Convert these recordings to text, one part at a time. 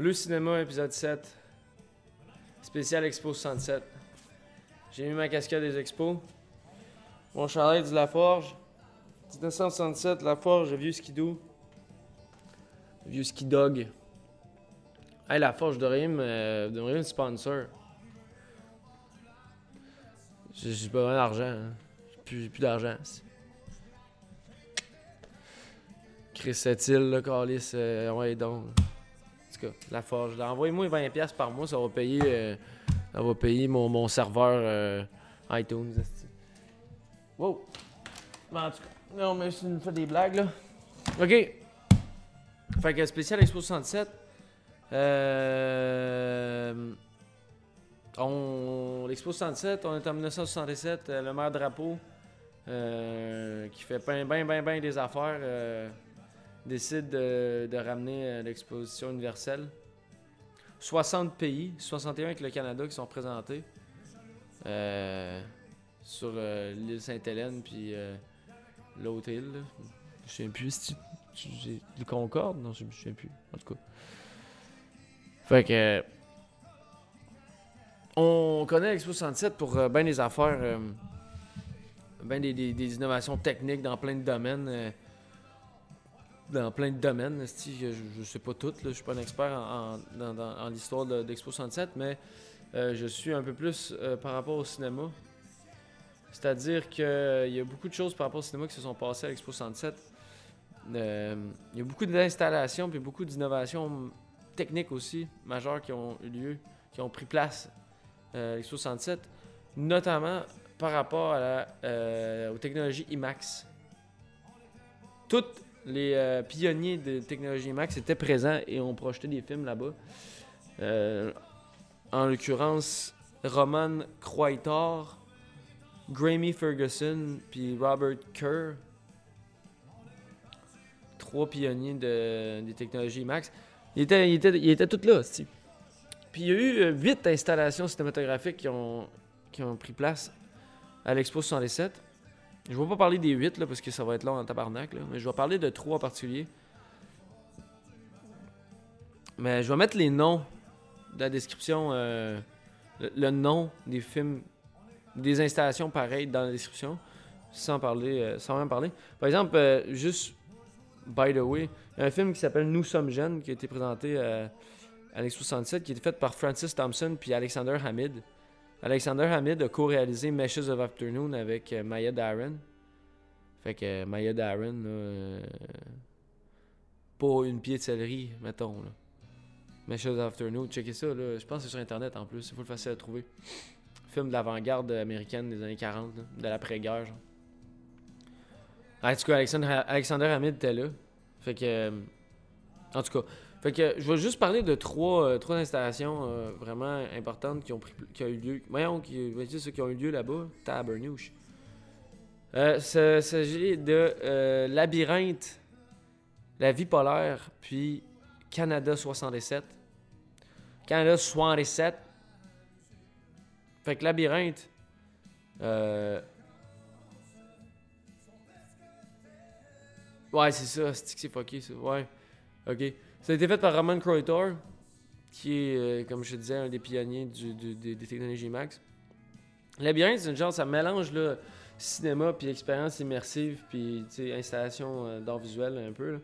Bleu Cinéma, épisode 7. Spécial Expo 67. J'ai mis ma casquette des expos. Mon chalet de La Forge. 1967, La Forge, vieux skidoo. Vieux ski dog. Hey, La Forge, vous devriez me sponsor. J'ai pas vraiment d'argent. hein. J'ai plus, plus d'argent. Chris Setil, là, Calis, euh, ouais, donc. La Forge. Envoyez-moi 20$ par mois, ça va payer, euh, ça va payer mon, mon serveur euh, iTunes. Wow! Mais en tout cas, non, mais je nous fais des blagues, là. OK. Fait que spécial Expo 67. Euh. On... L'Expo 67, on est en 1967. euh, le maire Drapeau, qui fait bien, bien, bien, bien des affaires, décide de, ramener euh, l'exposition universelle. 60 pays, 61 avec le Canada qui sont représentés euh, sur euh, l'île Sainte-Hélène, puis euh, l'autre île. là. Je sais plus si le Concorde, non, je me souviens plus. En tout cas. Fait que. On connaît l'Expo 67 pour bien des affaires, euh, ben des, innovations techniques dans plein de domaines. Dans plein de domaines, je, je sais pas tout, là, je suis pas un expert en, l'histoire de, d'Expo 67, mais euh, je suis un peu plus euh, par rapport au cinéma. C'est-à-dire qu'il y a beaucoup de choses par rapport au cinéma qui se sont passées à l'Expo 67. Euh, Il y a beaucoup d'installations puis beaucoup d'innovations techniques aussi majeures qui ont eu lieu, qui ont pris place euh, à l'Expo 67, notamment par rapport euh, aux technologies IMAX. Tous les euh, pionniers de technologie IMAX étaient présents et ont projeté des films là-bas. Euh, en l'occurrence, Roman Croitor, Grammy Ferguson puis Robert Kerr. Trois pionniers de, des technologies IMAX. Ils étaient, ils étaient, tous là, c'ti. Puis il y a eu euh, huit installations cinématographiques qui ont, qui ont pris place à l'Expo 67. Je ne vais pas parler des huit, là, parce que ça va être long en tabarnak, là, mais je vais parler de trois en particulier. Mais je vais mettre les noms de la description, euh, le, nom des films, des installations pareilles dans la description, sans parler, euh, sans même parler. Par exemple, euh, juste, by the way, il y a un film qui s'appelle Nous sommes jeunes, qui a été présenté à l'Expo 67, qui a été fait par Francis Thompson puis Alexander Hamid. Alexander Hamid a co-réalisé Meshes of Afternoon avec euh, Maya Darren. Fait que euh, Maya Darren, là, euh, pas une céleri, mettons. Là. Meshes of Afternoon, checkez ça, là. je pense que c'est sur internet en plus, c'est full facile à trouver. Film de l'avant-garde américaine des années 40, là, de l'après-guerre. En tout cas, Alexander, Alexander Hamid était là. Fait que. en tout cas. Fait que je vais juste parler de trois, euh, trois installations euh, vraiment importantes qui ont, pris, qui eu lieu. Voyons, qui, ça, qui ont eu lieu là-bas. Tabernouche. Euh, ça s'agit de euh, Labyrinthe, La Vie polaire, puis Canada 67. Canada 67. Fait que Labyrinthe. Ouais, c'est ça, c'est fucké ça? Ouais. Ok. Ça a été fait par Roman Croitor, qui est, euh, comme je te disais, un des pionniers des, technologies Max. Labyrinthe, c'est une genre, ça mélange là, cinéma puis expérience immersive puis installation euh, d'art visuel un peu.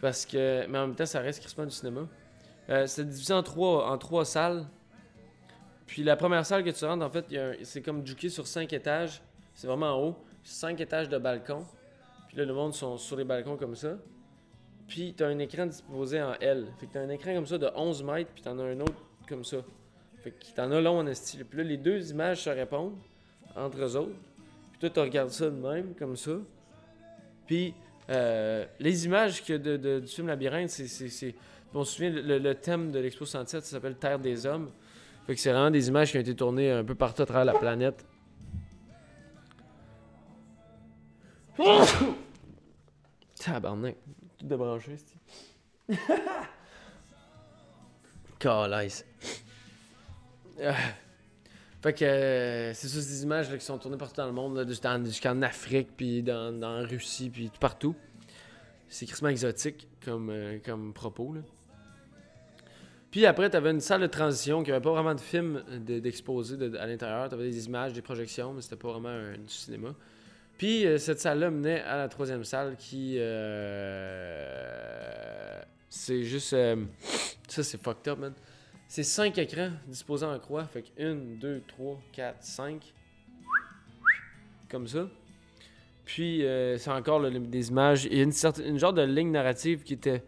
Parce que, mais en même temps, ça reste crispement du cinéma. Euh, c'est divisé en trois, en trois salles. Puis la première salle que tu rentres, en fait, c'est comme juqué sur cinq étages. C'est vraiment en haut. Cinq étages de balcon. Puis là, le monde sont sur les balcons comme ça. Puis t'as un écran disposé en L. Fait que t'as un écran comme ça de 11 mètres, puis t'en as un autre comme ça. Fait que t'en as long en style. Puis là, les deux images se répondent entre eux autres. Puis toi, tu regardes ça de même, comme ça. Puis euh, les images que de, du film Labyrinthe, c'est- On se souvient, le, le thème de l'Expo 107, ça s'appelle Terre des Hommes. Fait que c'est vraiment des images qui ont été tournées un peu partout à travers la planète. Tabarnak. Tout débranché, c'est. Calice. Ah. Fait que euh, c'est ça, des images qui sont tournées partout dans le monde, jusqu'en, Afrique, puis dans, dans Russie, puis tout partout. C'est crissement exotique comme, euh, comme propos. Là. Puis après, tu avais une salle de transition qui avait pas vraiment de film de- d'exposé de- à l'intérieur. Tu avais des images, des projections, mais c'était pas vraiment un, cinéma. Puis euh, cette salle-là menait à la troisième salle qui. euh, c'est juste. euh, ça, c'est fucked up, man. C'est cinq écrans disposés en croix. Fait que 1, 2, 3, 4, 5. Comme ça. Puis, c'est encore des images. Il y a une, certaine, une genre de ligne narrative qui était.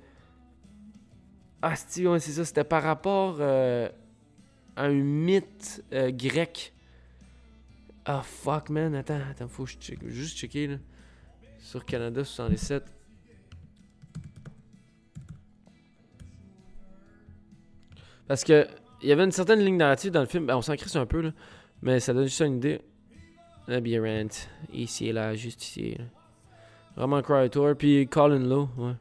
Ah, c'est ça. C'était par rapport à un mythe grec. Ah, fuck, man. Attends, attends, faut que je check. Juste checker, là. Sur Canada 67. Parce que il y avait une certaine ligne narrative dans le film. Ben, on s'en crisse un peu, là. Mais ça donne juste une idée. Labyrinthe. Ici et là, juste ici. là. Vraiment Tour. Puis Colin Lowe, ouais.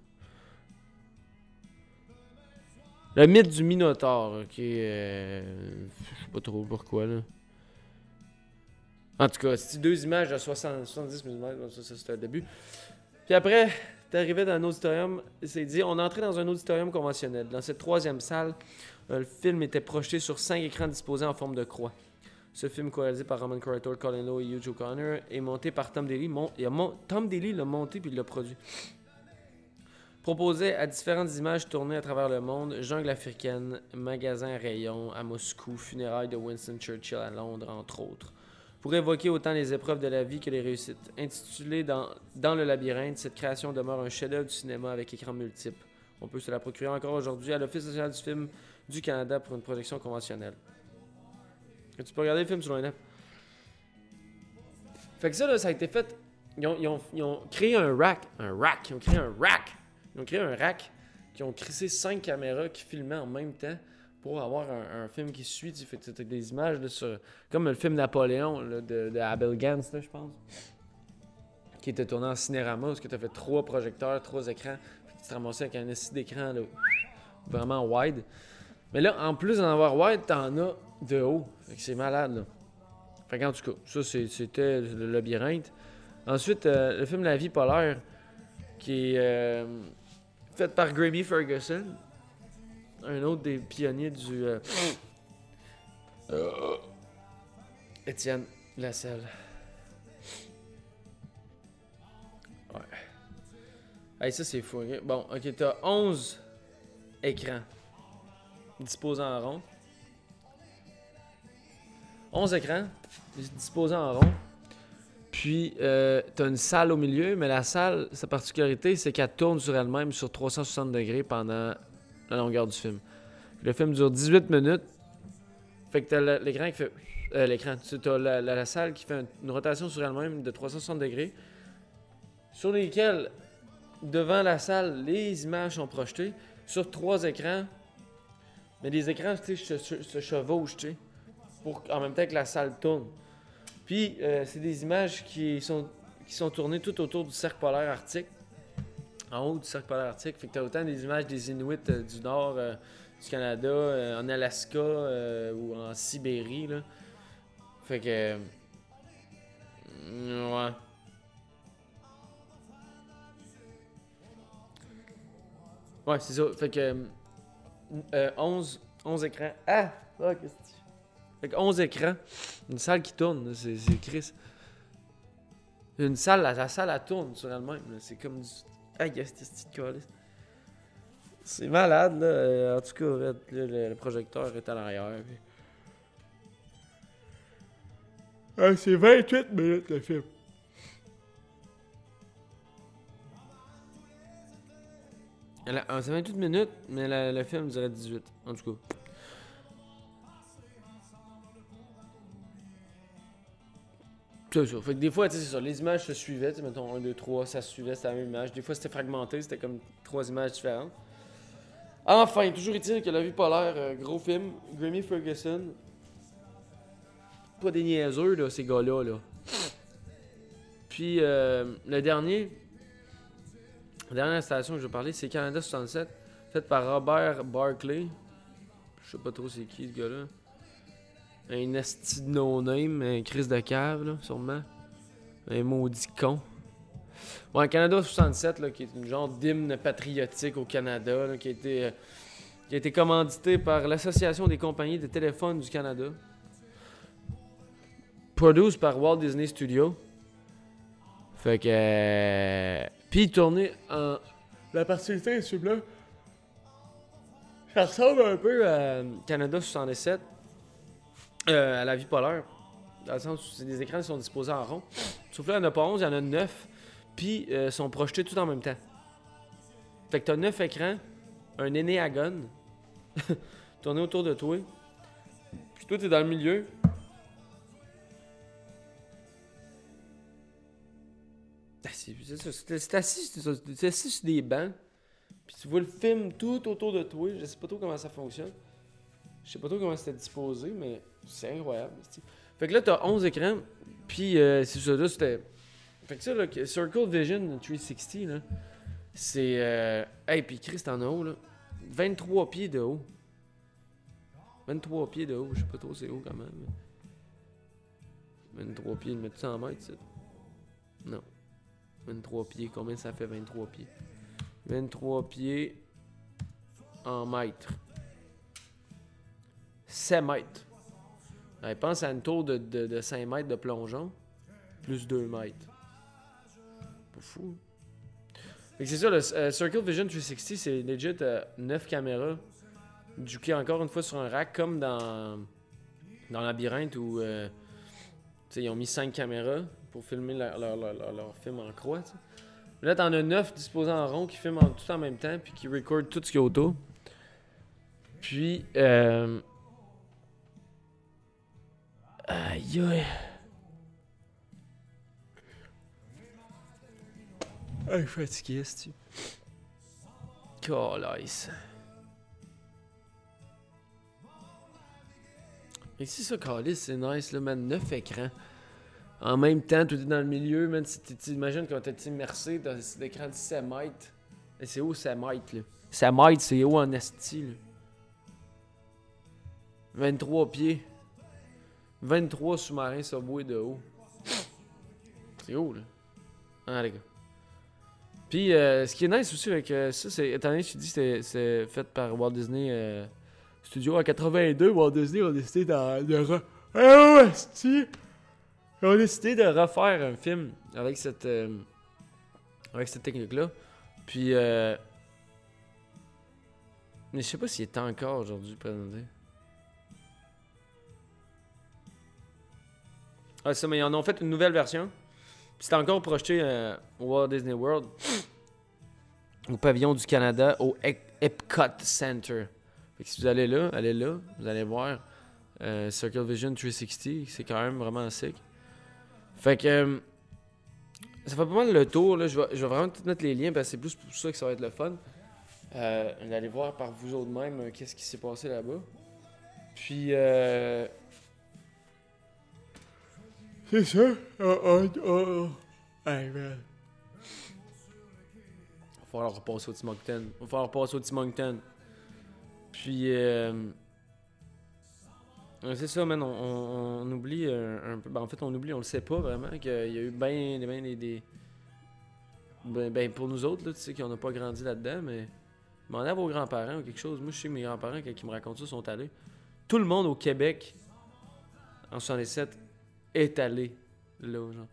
Le mythe du Minotaure, ok. euh, je sais pas trop pourquoi, là. En tout cas, c'est deux images de 60, 70 mm, ça, ça c'était le début. Puis après, t'arrivais dans un auditorium, c'est dit, on entrait dans un auditorium conventionnel. Dans cette troisième salle, euh, le film était projeté sur cinq écrans disposés en forme de croix. Ce film, co-réalisé par Roman Corridor, Colin Lowe et Hugh O'Connor, est monté par Tom Daly. Tom Daly l'a monté puis il l'a produit. Proposait à différentes images tournées à travers le monde, jungle africaine, magasin à rayons à Moscou, funérailles de Winston Churchill à Londres, entre autres. Pour évoquer autant les épreuves de la vie que les réussites. Intitulée dans, dans le labyrinthe, cette création demeure un chef-d'œuvre du cinéma avec écran multiple. On peut se la procurer encore aujourd'hui à l'Office national du film du Canada pour une projection conventionnelle. Tu peux regarder le film sur net. Fait que ça, là, ça a été fait. Ils ont, ils ont- ils ont créé un rack. Un rack. Ils ont créé un rack. Ils ont créé un rack. Qui ont crissé cinq caméras qui filmaient en même temps pour avoir un, film qui suit. Tu fais des images là, sur. Comme le film Napoléon de, Abel Gans, je pense. Qui était tourné en cinérama. Que tu as fait trois projecteurs, trois écrans. Puis tu te ramassais avec un essai d'écran vraiment wide. Mais là, en plus d'en avoir wide, t'en as de haut. C'est malade, là. Fait tout cas, ça, c'était le labyrinthe. Ensuite, euh, le film La vie polaire, qui est euh, fait par Grammy Ferguson, un autre des pionniers du... euh, euh, Étienne Lasselle. Ouais. Hey, ça, c'est fou. Bon, ok, t'as 11 écrans disposés en rond. 11 écrans disposés en rond. Puis, euh, tu as une salle au milieu, mais la salle, sa particularité, c'est qu'elle tourne sur elle-même sur 360 degrés pendant la longueur du film. Le film dure 18 minutes. Fait que tu as l'écran qui fait. euh, l'écran. Tu as la, la- salle qui fait une rotation sur elle-même de 360 degrés, sur lesquels, devant la salle, les images sont projetées sur trois écrans. Mais les écrans, tu sais, se, se chevauchent, tu sais, pour en même temps que la salle tourne. Puis, euh, c'est des images qui sont, qui sont tournées tout autour du cercle polaire arctique. En haut du cercle polaire arctique. Fait que t'as autant des images des Inuits euh, du nord euh, du Canada, euh, en Alaska ou en Sibérie, là. Fait que... ouais. Ouais, c'est ça. Fait que... euh, 11, 11 écrans. Ah! Qu'est-ce que. Fait que 11 écrans. Une salle qui tourne, c'est Chris. Une salle, la, la salle, elle tourne sur elle-même. C'est comme du. Aïe, c'est cette calice. C'est malade, là. Euh, En tout cas, là, le, projecteur est à l'arrière. puis- Ah, c'est 28 minutes le film. Elle a- ah, C'est 28 minutes, mais le film dirait 18. En tout cas. Fait que des fois, c'est ça. Les images se suivaient. Mettons 1, 2, 3, ça se suivait, c'était la même image. Des fois, c'était fragmenté, c'était comme trois images différentes. Enfin, toujours est-il que La vie polaire, euh, gros film. Grammy Ferguson. Pas des niaiseux, là, ces gars-là. Là. Puis, euh, le dernier. La dernière station que je vais parler, c'est Canada 67, faite par Robert Barclay. Je sais pas trop c'est qui ce gars-là. Un esti de no-name, un Chris de cave, là, sûrement. Un maudit con. Ouais, Canada 67, là, qui est une genre d'hymne patriotique au Canada, là, qui a été euh, qui a été commandité par l'Association des compagnies de téléphone du Canada. Produced par Walt Disney Studios. Fait que. euh, Puis tourné en. La particularité de ce film-là. Ça ressemble un peu à Canada 67. Euh, à la vie polaire. Dans le sens où c'est des écrans qui sont disposés en rond. Sauf là, il n'y en a pas 11, il y en a 9. Puis euh, sont projetés tout en même temps. Fait que t'as 9 écrans, un énéagone, tourné autour de toi. Puis toi, t'es dans le milieu. Ah, C'est assis, assis sur des bancs. Puis tu vois le film tout autour de toi. Je sais pas trop comment ça fonctionne. Je sais pas trop comment c'était disposé, mais c'est incroyable. Fait que là, t'as 11 écrans. Puis euh, c'est ça, là, c'était. Fait que ça, là, Circle Vision 360, là, c'est. Euh... Hey, puis Chris, t'en as haut, là? 23 pieds de haut. 23 pieds de haut, je sais pas trop c'est haut quand même. mais 23 pieds, mettre ça en mètres, ça? Non. 23 pieds, combien ça fait 23 pieds? 23 pieds en mètres. 7 mètres. Ouais, pense à une tour de, de, de 5 mètres de plongeon, plus 2 mètres. Pas fou. C'est ça, le euh, Circle Vision 360, c'est legit 9 caméras, juquées encore une fois sur un rack, comme dans, dans Labyrinthe où euh, ils ont mis 5 caméras pour filmer leur, film en croix. Là, t'en as 9 disposés en rond qui filment en- tout en même temps, puis qui recordent tout ce qu'il y a autour. Puis, euh... Aïe aïe. Ah, je suis fatigué, tu Calice. Mais c'est ça, Calice, c'est nice, là, man. 9 écrans. En même temps, tout est dans le milieu, man. Si tu t'imagines quand t'es immersé dans cet écran de 7 mètres. Et c'est haut 7 mètres, là? 7 mètres, c'est haut en esti, là? 23 pieds. 23 sous-marins subway de haut. C'est haut, là. Ah, les gars. Puis, euh, ce qui est nice aussi avec euh, ça, c'est, étant donné que tu dis que c'est fait par Walt Disney euh, Studio en 82, Walt Disney a décidé de! Ils ont décidé de refaire un film avec cette, euh, avec cette technique-là. Puis, mais je sais pas s'il est encore aujourd'hui présenté. Ah, ça, mais ils en ont fait une nouvelle version. C'est encore projeté euh, au Walt Disney World, au pavillon du Canada, au Ep- Epcot Center. Fait que si vous allez là, allez là, vous allez voir euh, Circle Vision 360, c'est quand même vraiment sick. Fait que euh, ça fait pas mal le tour. Là. Je, vais, je vais vraiment mettre les liens parce que c'est plus pour ça que ça va être le fun. D'aller voir par vous autres même qu'est-ce qui s'est passé là-bas. Puis c'est ça? Oh, oh, oh. Hey, man. Va falloir repasser au Tim Moncton. Va falloir repasser au Tim Moncton. Puis, euh... c'est ça, man. On, oublie un, un peu. Ben, en fait, on oublie, on le sait pas vraiment, qu'il y a eu ben, ben des. des- Ben, ben, pour nous autres, là, tu sais, qu'on n'a pas grandi là-dedans, mais. Demandez à vos grands-parents ou quelque chose. Moi, je sais que mes grands-parents, ils me racontent ça, sont allés. Tout le monde au Québec, en 67, est allé là, genre.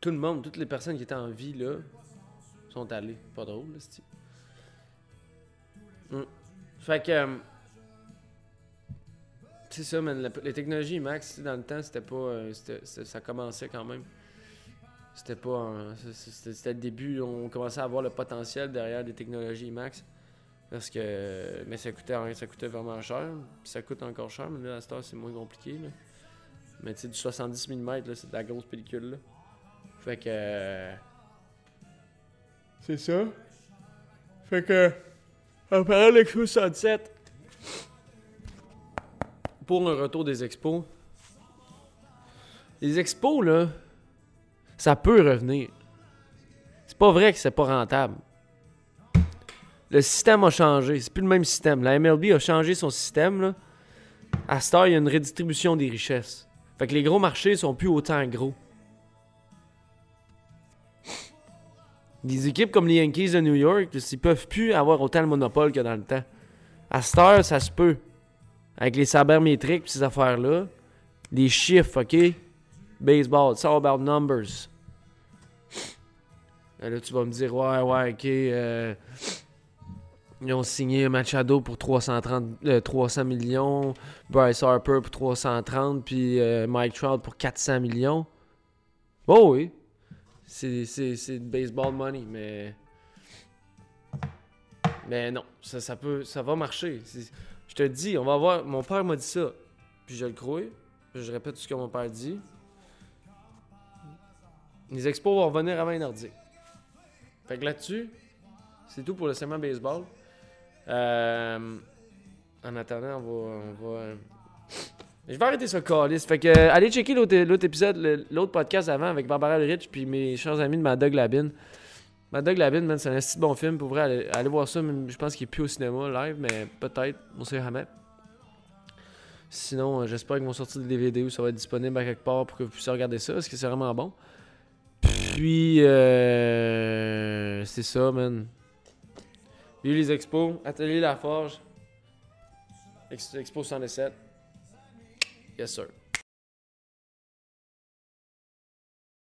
Tout le monde, toutes les personnes qui étaient en vie là, sont allées. Pas drôle, là, c'est Fait que. euh, c'est ça, man. les technologies sais, dans le temps, c'était pas. euh, ça commençait quand même. C'était pas. C'était le début. On commençait à voir le potentiel derrière des technologies IMAX. Parce que. Mais ça coûtait, ça coûtait vraiment cher. Ça coûte encore cher, mais là, à cette heure, c'est moins compliqué. Là. Mais tu sais, du 70 mm, c'est de la grosse pellicule. Là. Fait que. euh, C'est ça. Fait que. En parlant de 67. Pour le retour des expos. Les expos, là. Ça peut revenir. C'est pas vrai que c'est pas rentable. Le système a changé. C'est plus le même système. La MLB a changé son système, là. À cette heure, il y a une redistribution des richesses. Fait que les gros marchés sont plus autant gros. Des équipes comme les Yankees de New York, ils peuvent plus avoir autant de monopole que dans le temps. À cette heure, ça se peut. Avec les sabermétriques et ces affaires-là. Les chiffres, OK? Baseball, it's all about numbers. Là, tu vas me dire, ouais, ouais, OK. Euh, ils ont signé Machado pour 330, 300 euh, millions, Bryce Harper pour 330, puis euh, Mike Trout pour 400 millions. Oh oui, c'est, c'est, baseball money, mais. Mais non, ça, ça, peut, ça va marcher. je te dis, on va voir. Mon père m'a dit ça, puis je le crois. Je répète tout ce que mon père dit. Les expos vont revenir avant un Fait que là-dessus, c'est tout pour le segment baseball. Euh, en attendant, on va. Je vais arrêter ce calice. Fait que, euh, allez checker l'autre épisode, l'autre podcast avant avec Barbara Rich puis mes chers amis de Mad Dog Labine. Mad Dog Labine, c'est un si bon film. Pour vrai, aller, voir ça. je pense qu'il est plus au cinéma live, mais peut-être. On sait jamais. Sinon, euh, j'espère qu'ils vont sortir des DVD où ça va être disponible à quelque part pour que vous puissiez regarder ça, parce que c'est vraiment bon? Puis, euh, c'est ça, man. Vive les expos, Atelier La Forge, Expo 107. Yes, sir.